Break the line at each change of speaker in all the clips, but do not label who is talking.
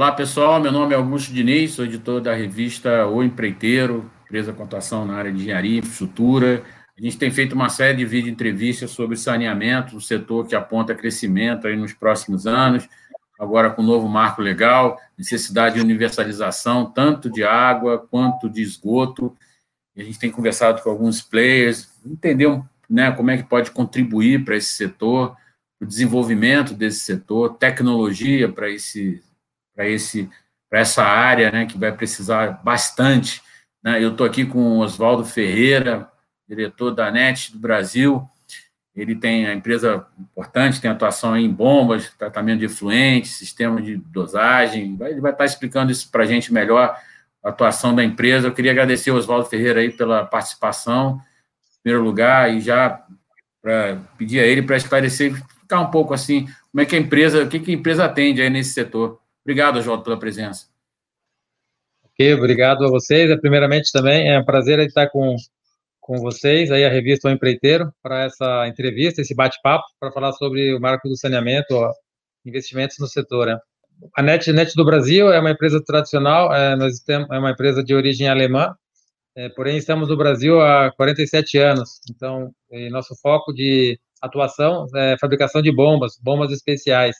Olá, pessoal. Meu nome é Augusto Diniz, sou editor da revista O Empreiteiro, empresa com atuação na área de engenharia e infraestrutura. A gente tem feito uma série de vídeo entrevistas sobre saneamento, o setor que aponta crescimento aí nos próximos anos, agora com o novo marco legal, necessidade de universalização, tanto de água quanto de esgoto. A gente tem conversado com alguns players, entender né, como é que pode contribuir para esse setor, o desenvolvimento desse setor, tecnologia para esse para esse para essa área, né, que vai precisar bastante. Né? Eu estou aqui com o Oswaldo Ferreira, diretor da NET do Brasil. Ele tem a empresa importante, tem atuação em bombas, tratamento de efluentes, sistema de dosagem. Ele vai estar explicando isso para a gente melhor, a atuação da empresa. Eu queria agradecer ao Oswaldo Ferreira aí pela participação, em primeiro lugar, e já para pedir a ele para esclarecer, ficar um pouco assim, como é que a empresa, o que, que a empresa atende aí nesse setor. Obrigado, Oswaldo, pela presença.
Ok, obrigado a vocês. Primeiramente, também é um prazer estar com, com vocês, aí a revista O Empreiteiro, para essa entrevista, esse bate-papo, para falar sobre o marco do saneamento, ó, investimentos no setor. Né? A NET, NET do Brasil é uma empresa tradicional, é, nós temos, é uma empresa de origem alemã, é, porém estamos no Brasil há 47 anos, então nosso foco de atuação é fabricação de bombas, bombas especiais.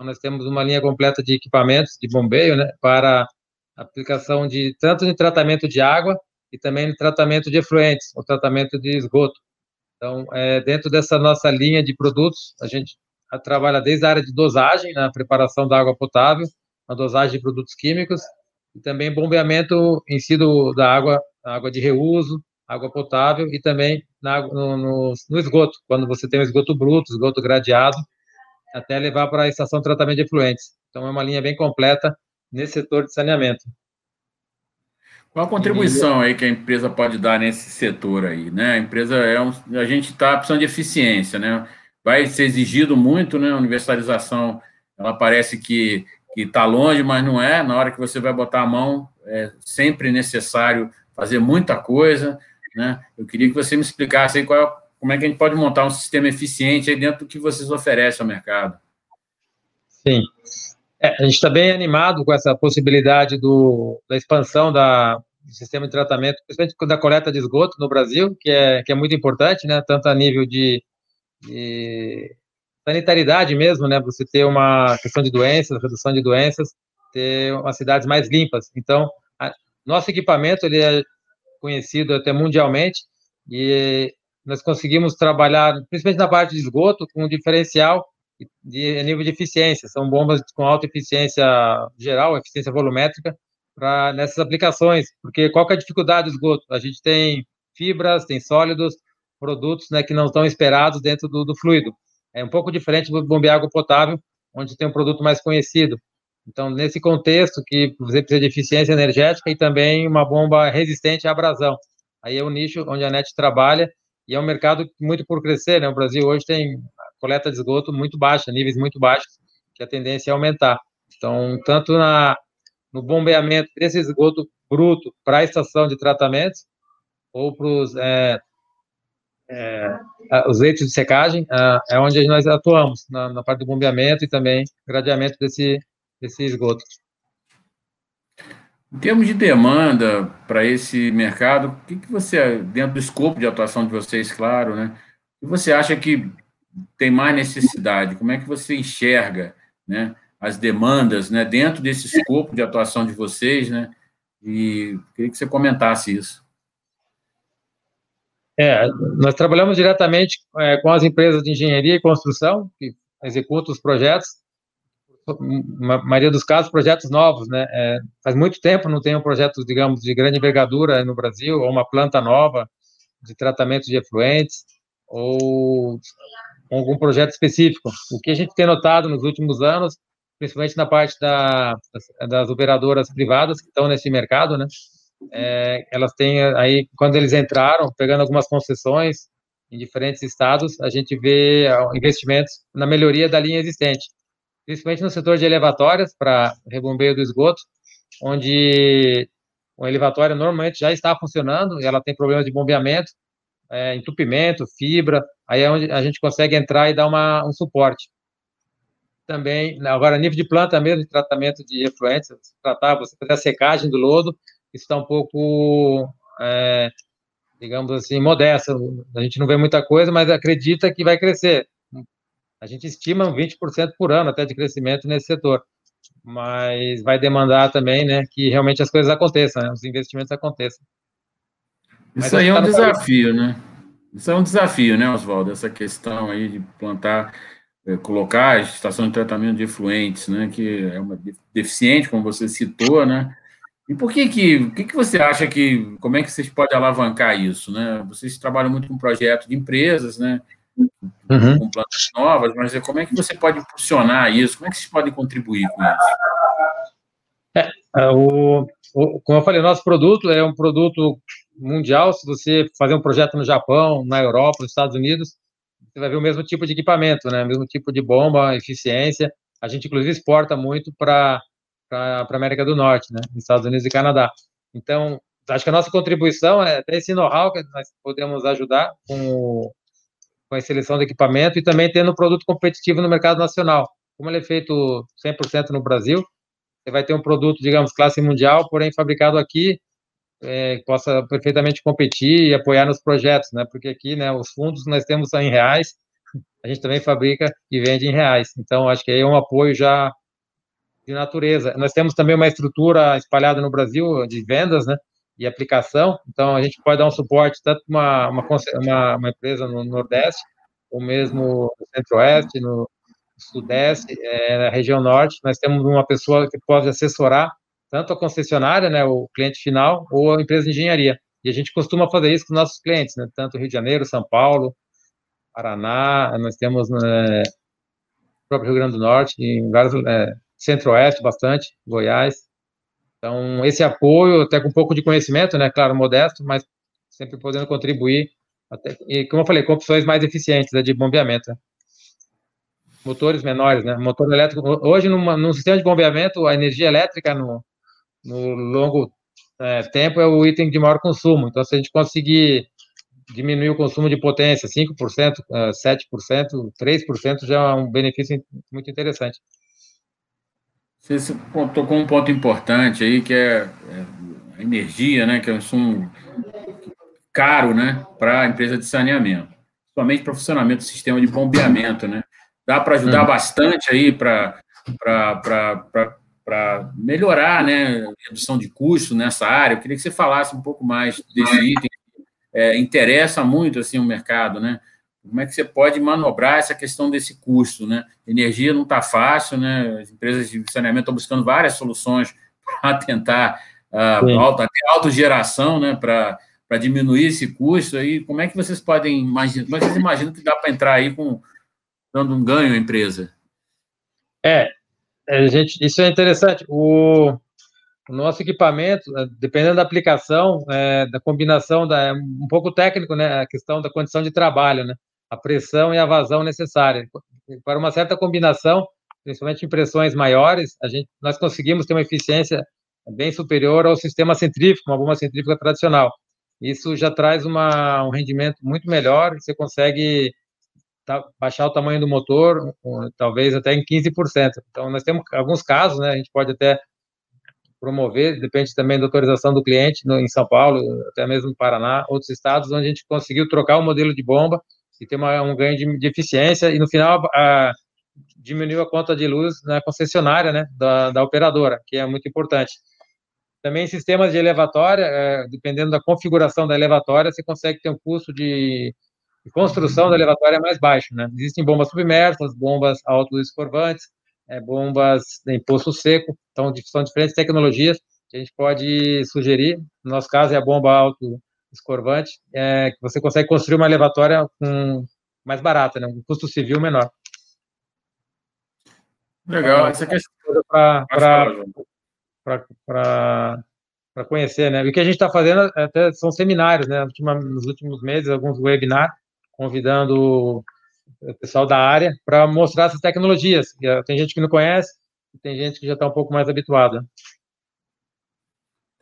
Então, nós temos uma linha completa de equipamentos de bombeio, né, para aplicação de tanto de tratamento de água e também de tratamento de efluentes, o tratamento de esgoto. Então, é, dentro dessa nossa linha de produtos, a gente trabalha desde a área de dosagem, na preparação da água potável, na dosagem de produtos químicos, e também bombeamento em si do, da água, água de reuso, água potável, e também na, no, no, no esgoto, quando você tem o esgoto bruto, esgoto gradeado, até levar para a estação de tratamento de efluentes. Então, é uma linha bem completa nesse setor de saneamento.
Qual a contribuição aí que a empresa pode dar nesse setor aí, né? A empresa é um, a gente está precisando de eficiência, né? Vai ser exigido muito, né? A universalização, ela parece que que está longe, mas não é. Na hora que você vai botar a mão, é sempre necessário fazer muita coisa, né? Eu queria que você me explicasse aí qual é como é que a gente pode montar um sistema eficiente aí dentro do que vocês oferecem ao mercado.
Sim. É, a gente está bem animado com essa possibilidade do, da expansão da, do sistema de tratamento, principalmente da coleta de esgoto no Brasil, que é, que é muito importante, né, tanto a nível de, de sanitaridade mesmo, né, você ter uma questão de doenças, redução de doenças, ter umas cidades mais limpas. Então, a, nosso equipamento ele é conhecido até mundialmente e nós conseguimos trabalhar, principalmente na parte de esgoto, com um diferencial de nível de eficiência. São bombas com alta eficiência geral, eficiência volumétrica, para nessas aplicações. Porque qual é a dificuldade do esgoto? A gente tem fibras, tem sólidos, produtos né, que não estão esperados dentro do, do fluido. É um pouco diferente do bombear água potável, onde tem um produto mais conhecido. Então, nesse contexto que você precisa de eficiência energética e também uma bomba resistente à abrasão. Aí é o nicho onde a NET trabalha e é um mercado muito por crescer, né? O Brasil hoje tem coleta de esgoto muito baixa, níveis muito baixos, que a tendência é aumentar. Então, tanto na, no bombeamento desse esgoto bruto para a estação de tratamento, ou para os é, é, os leitos de secagem, é, é onde nós atuamos, na, na parte do bombeamento e também gradeamento desse, desse esgoto.
Em termos de demanda para esse mercado, o que, que você, dentro do escopo de atuação de vocês, claro, né? O que você acha que tem mais necessidade? Como é que você enxerga, né, as demandas, né, dentro desse escopo de atuação de vocês, né? E queria que você comentasse isso.
É, nós trabalhamos diretamente é, com as empresas de engenharia e construção que executam os projetos maioria dos casos, projetos novos, né? É, faz muito tempo não tem um projeto, digamos, de grande envergadura no Brasil, ou uma planta nova de tratamento de efluentes, ou algum projeto específico. O que a gente tem notado nos últimos anos, principalmente na parte da, das, das, operadoras privadas que estão nesse mercado, né? É, elas têm aí, quando eles entraram, pegando algumas concessões em diferentes estados, a gente vê investimentos na melhoria da linha existente principalmente no setor de elevatórias para rebombeio do esgoto, onde o elevatório normalmente já está funcionando e ela tem problemas de bombeamento, é, entupimento, fibra, aí é onde a gente consegue entrar e dar uma, um suporte. também, agora, nível de planta mesmo, de tratamento de efluentes, tratar, você fazer a secagem do lodo, isso está um pouco, é, digamos assim, modesto. A gente não vê muita coisa, mas acredita que vai crescer. A gente estima 20% por ano até de crescimento nesse setor. Mas vai demandar também né, que realmente as coisas aconteçam, né, os investimentos aconteçam.
Isso aí é um desafio, né? Isso é um desafio, né, Oswaldo? Essa questão aí de plantar, é, colocar a estação de tratamento de efluentes, né, que é uma deficiente, como você citou, né? E por que que, que que você acha que, como é que vocês podem alavancar isso, né? Vocês trabalham muito com projeto de empresas, né? Uhum. Com plantas novas, mas como é que você pode impulsionar isso? Como é que vocês podem contribuir com isso?
É, é o, o, como eu falei, o nosso produto é um produto mundial, se você fazer um projeto no Japão, na Europa, nos Estados Unidos, você vai ver o mesmo tipo de equipamento, né? O mesmo tipo de bomba, eficiência. A gente, inclusive, exporta muito para a América do Norte, né? Estados Unidos e Canadá. Então, acho que a nossa contribuição é até esse know-how que nós podemos ajudar com, com a seleção de equipamento e também tendo um produto competitivo no mercado nacional. Como ele é feito 100% no Brasil, você vai ter um produto, digamos, classe mundial, porém fabricado aqui, é, que possa perfeitamente competir e apoiar nos projetos, né? Porque aqui, né, os fundos nós temos em reais, a gente também fabrica e vende em reais. Então, acho que aí é um apoio já de natureza. Nós temos também uma estrutura espalhada no Brasil de vendas, né? E aplicação. Então, a gente pode dar um suporte tanto uma uma, uma, uma empresa no Nordeste, ou mesmo no Centro-Oeste, no Sudeste, é, na região Norte. Nós temos uma pessoa que pode assessorar tanto a concessionária, né, o cliente final, ou a empresa de engenharia. E a gente costuma fazer isso com nossos clientes, né, tanto Rio de Janeiro, São Paulo, Paraná, nós temos né, próprio Rio Grande do Norte, em vários, é, Centro-Oeste bastante, Goiás. Então, esse apoio, até com um pouco de conhecimento, né, claro, modesto, mas sempre podendo contribuir, até, e como eu falei, com opções mais eficientes né, de bombeamento. Né. Motores menores, né, motor elétrico, hoje, numa, num sistema de bombeamento, a energia elétrica no, no longo é, tempo é o item de maior consumo. Então, se a gente conseguir diminuir o consumo de potência 5%, 7%, 3% já é um benefício muito interessante.
Você tocou um ponto importante aí, que é, é a energia, né, que é um insumo caro né, para a empresa de saneamento, somente para o funcionamento do sistema de bombeamento. Né? Dá para ajudar hum. bastante aí para para melhorar né, a redução de custo nessa área. Eu queria que você falasse um pouco mais desse item. É, interessa muito assim o mercado, né? Como é que você pode manobrar essa questão desse custo, né? Energia não está fácil, né? As empresas de saneamento estão buscando várias soluções para tentar uh, auto, até autogeração, né? Para para diminuir esse custo aí, como é que vocês podem imaginar, como é que vocês imaginam que dá para entrar aí com dando um ganho à empresa?
É, é, gente, isso é interessante. O, o nosso equipamento, é, dependendo da aplicação, é, da combinação, da, é um pouco técnico, né? A questão da condição de trabalho, né? A pressão e a vazão necessária. Para uma certa combinação, principalmente em pressões maiores, a gente, nós conseguimos ter uma eficiência bem superior ao sistema centrífugo, uma bomba centrífuga tradicional. Isso já traz uma, um rendimento muito melhor, você consegue baixar o tamanho do motor, talvez até em 15%. Então, nós temos alguns casos, né, a gente pode até promover, depende também da autorização do cliente, no, em São Paulo, até mesmo no Paraná, outros estados, onde a gente conseguiu trocar o modelo de bomba e ter uma, um ganho de, de, eficiência, e no final a, diminuiu a conta de luz na concessionária, né, da, da operadora, que é muito importante. Também sistemas de elevatória, é, dependendo da configuração da elevatória, você consegue ter um custo de de construção da elevatória mais baixo, né? Existem bombas submersas, bombas auto-escorvantes, é, bombas em poço seco, então são diferentes tecnologias que a gente pode sugerir. No nosso caso é a bomba auto-escorvante, é, que você consegue construir uma elevatória com mais barata, né? Um custo civil menor.
Legal, essa questão
para para conhecer, né? E o que a gente está fazendo até são seminários, né? Nos últimos meses, alguns webinars convidando o pessoal da área para mostrar essas tecnologias. Tem gente que não conhece, tem gente que já está um pouco mais habituada.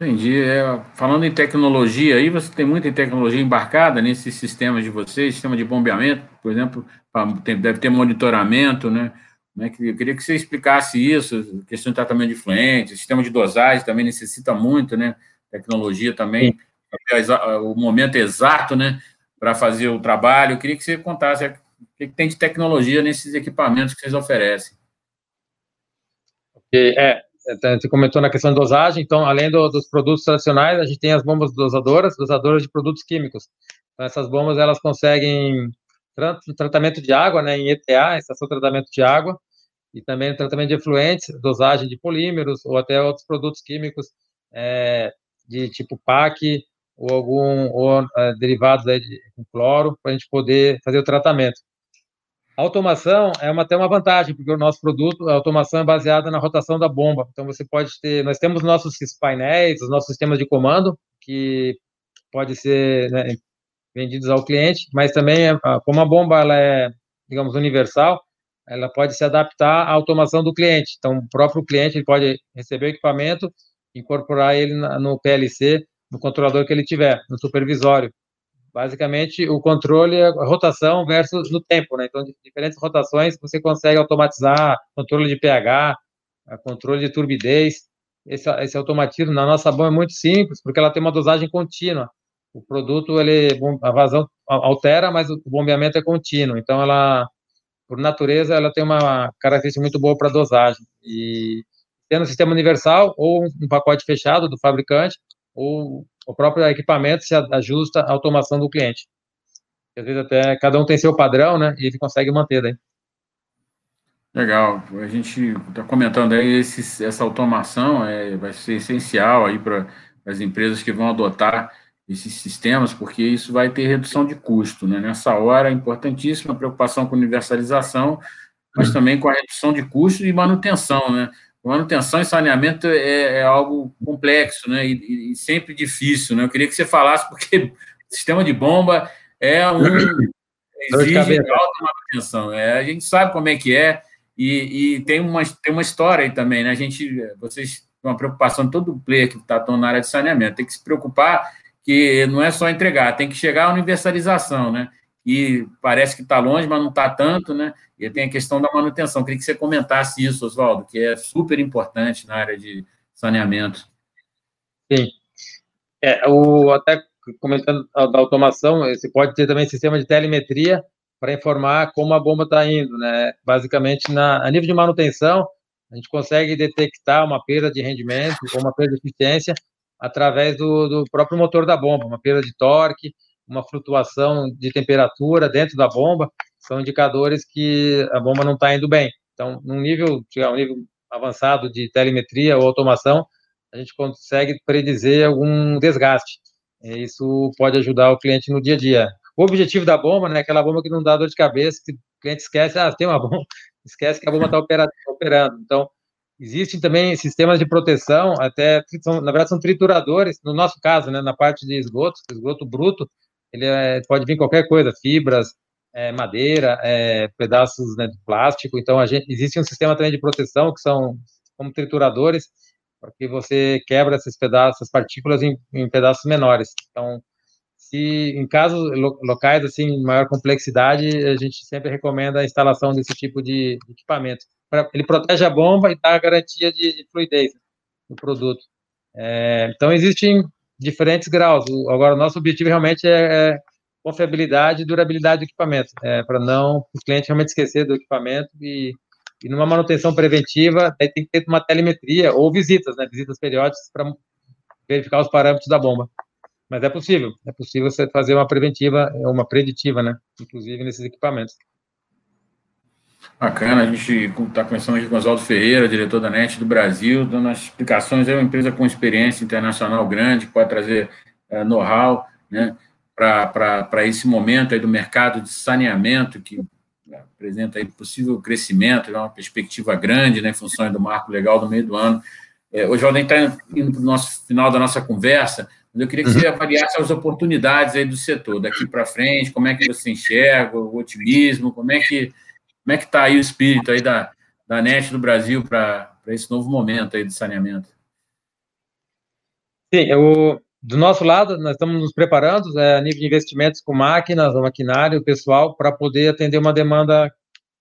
Entendi. É, falando em tecnologia, aí você tem muita tecnologia embarcada nesses sistemas de vocês, sistema de bombeamento, por exemplo, deve ter monitoramento, né? Que, eu queria que você explicasse isso, questão de tratamento de fluente, sistema de dosagem também necessita muito, né? Tecnologia também, o momento exato, né? Para fazer o trabalho. Eu queria que você contasse o que, que tem de tecnologia nesses equipamentos que vocês oferecem.
É, você comentou na questão de dosagem, então, além do, dos produtos tradicionais, a gente tem as bombas dosadoras, dosadoras de produtos químicos. Então, essas bombas, elas conseguem tratamento de água, né, em ETA, estação de tratamento de água, e também tratamento de efluentes, dosagem de polímeros ou até outros produtos químicos é, de tipo PAC ou algum ou, é, derivados aí de cloro para a gente poder fazer o tratamento. A automação é uma, até uma vantagem, porque o nosso produto, a automação é baseada na rotação da bomba. Então, você pode ter, nós temos nossos painéis, os nossos sistemas de comando, que pode ser né, vendidos ao cliente, mas também, como a bomba ela é, digamos, universal, ela pode se adaptar à automação do cliente. Então, o próprio cliente ele pode receber o equipamento, incorporar ele no PLC, no controlador que ele tiver, no supervisório. Basicamente, o controle é rotação versus no tempo, né? Então, diferentes rotações você consegue automatizar controle de pH, controle de turbidez. Esse, esse automatismo na nossa bomba é muito simples, porque ela tem uma dosagem contínua. O produto, ele, a vazão altera, mas o bombeamento é contínuo. Então, ela por natureza, ela tem uma característica muito boa para dosagem. E tendo um sistema universal ou um pacote fechado do fabricante, ou o próprio equipamento se ajusta à automação do cliente. Às vezes até cada um tem seu padrão, né? E ele consegue manter daí.
Legal. A gente está comentando aí essa automação é, vai ser essencial aí para as empresas que vão adotar esses sistemas, porque isso vai ter redução de custo. Né? Nessa hora, é importantíssima a preocupação com universalização, mas também com a redução de custo e manutenção. Né? Manutenção e saneamento é, é algo complexo né? E, e, sempre difícil. Né? Eu queria que você falasse, porque sistema de bomba é um. exige alta manutenção. É, a gente sabe como é que é, e, e, tem, uma, tem uma história aí também. Né? A gente, vocês uma preocupação de todo player que está na área de saneamento, tem que se preocupar que não é só entregar, tem que chegar à universalização, né? E parece que está longe, mas não está tanto, né? E tem a questão da manutenção. Queria que você comentasse isso, Oswaldo, que é super importante na área de saneamento.
Sim. É, o, até comentando da automação, você pode ter também sistema de telemetria para informar como a bomba está indo, né? Basicamente, na, a nível de manutenção, a gente consegue detectar uma perda de rendimento ou uma perda de eficiência através do, do próprio motor da bomba, uma perda de torque, uma flutuação de temperatura dentro da bomba, são indicadores que a bomba não está indo bem. Então, num nível, um nível avançado de telemetria ou automação, a gente consegue predizer algum desgaste. E isso pode ajudar o cliente no dia a dia. O objetivo da bomba, né, aquela bomba que não dá dor de cabeça, que o cliente esquece, ah, tem uma bomba, esquece que a bomba está operando. Então, Existem também sistemas de proteção, até, são, na verdade, são trituradores, no nosso caso, né, na parte de esgoto, esgoto bruto, ele é, pode vir qualquer coisa, fibras, é, madeira, é, pedaços né, de plástico, então gente, existe um sistema também de proteção, que são como trituradores, porque você quebra esses pedaços, essas partículas em, em pedaços menores. Então, se em casos locais assim maior complexidade, a gente sempre recomenda a instalação desse tipo de equipamento ele protege a bomba e dá a garantia de, de fluidez do produto. É, então, existem diferentes graus. Agora, nosso objetivo realmente é, é confiabilidade e durabilidade do equipamento, é, para não o cliente realmente esquecer do equipamento e, e numa manutenção preventiva, aí tem que ter uma telemetria ou visitas, né, visitas periódicas para verificar os parâmetros da bomba. Mas é possível, é possível você fazer uma preventiva, uma preditiva, né, inclusive nesses equipamentos.
Bacana, a gente está começando aqui com o Oswaldo Ferreira, diretor da NET do Brasil, dando as explicações. É uma empresa com experiência internacional grande, que pode trazer é, know-how né, para esse momento aí do mercado de saneamento, que apresenta aí possível crescimento, uma perspectiva grande né, em função do marco legal do meio do ano. É, hoje, a gente está indo para o nosso final da nossa conversa, mas eu queria que você uhum. avaliasse as oportunidades aí do setor, daqui para frente, como é que você enxerga o otimismo, como é que como é que está aí o espírito aí da, da NET do Brasil para esse novo momento aí de saneamento?
Sim, eu, do nosso lado, nós estamos nos preparando é, a nível de investimentos com máquinas, maquinário, pessoal, para poder atender uma demanda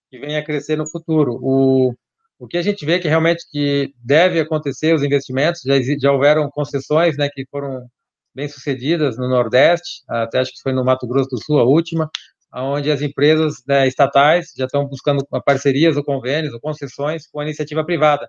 que venha a crescer no futuro. O, o que a gente vê que realmente que deve acontecer os investimentos, já, já houveram concessões né, que foram bem sucedidas no Nordeste, até acho que foi no Mato Grosso do Sul a última, onde as empresas né, estatais já estão buscando parcerias ou convênios ou concessões com a iniciativa privada,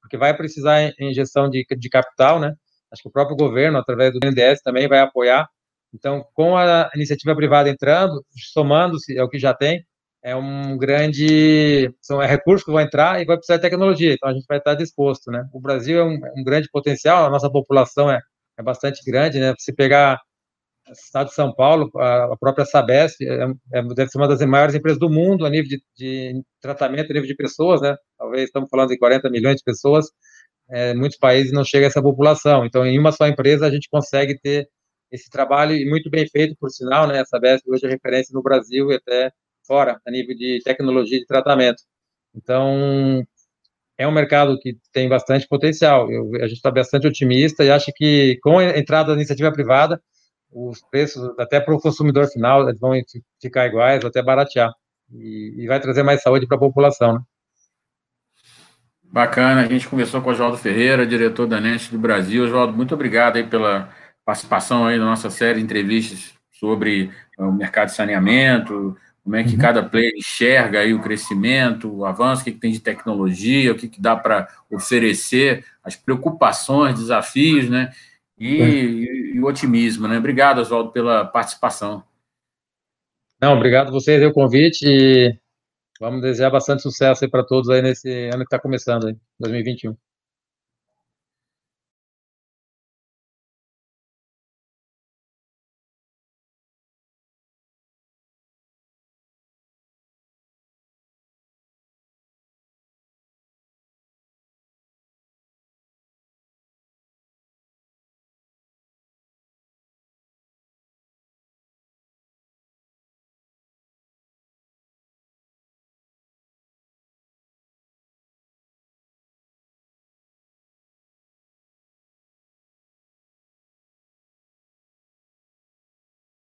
porque vai precisar gestão de, de capital, né? Acho que o próprio governo, através do BNDES, também vai apoiar. Então, com a iniciativa privada entrando, somando-se ao que já tem, é um grande, são é recursos que vão entrar e vai precisar de tecnologia, então a gente vai estar disposto, né? O Brasil é um, um grande potencial, a nossa população é, é bastante grande, né? Se pegar estado de São Paulo, a, própria Sabesp é, é, deve ser uma das maiores empresas do mundo a nível de, de, tratamento, a nível de pessoas, né? Talvez estamos falando de 40 milhões de pessoas, é, muitos países não chega a essa população, então em uma só empresa a gente consegue ter esse trabalho e muito bem feito, por sinal, né? A Sabesp hoje é referência no Brasil e até fora, a nível de tecnologia de tratamento. Então, é um mercado que tem bastante potencial. Eu, a gente está bastante otimista e acha que com a entrada da iniciativa privada, os preços, até para o consumidor final, vão ficar iguais, até baratear. E, e vai trazer mais saúde para a população. Né?
Bacana, a gente conversou com o Oswaldo Ferreira, diretor da NEST do Brasil. Oswaldo, muito obrigado aí pela participação aí na nossa série de entrevistas sobre o mercado de saneamento, como é que uhum. cada player enxerga aí o crescimento, o avanço, o que, que tem de tecnologia, o que, que dá para oferecer, as preocupações, desafios, né? E, e, o otimismo, né? Obrigado, Oswaldo, pela participação.
Não, obrigado a vocês pelo convite e vamos desejar bastante sucesso para todos aí nesse ano que está começando, aí, 2021.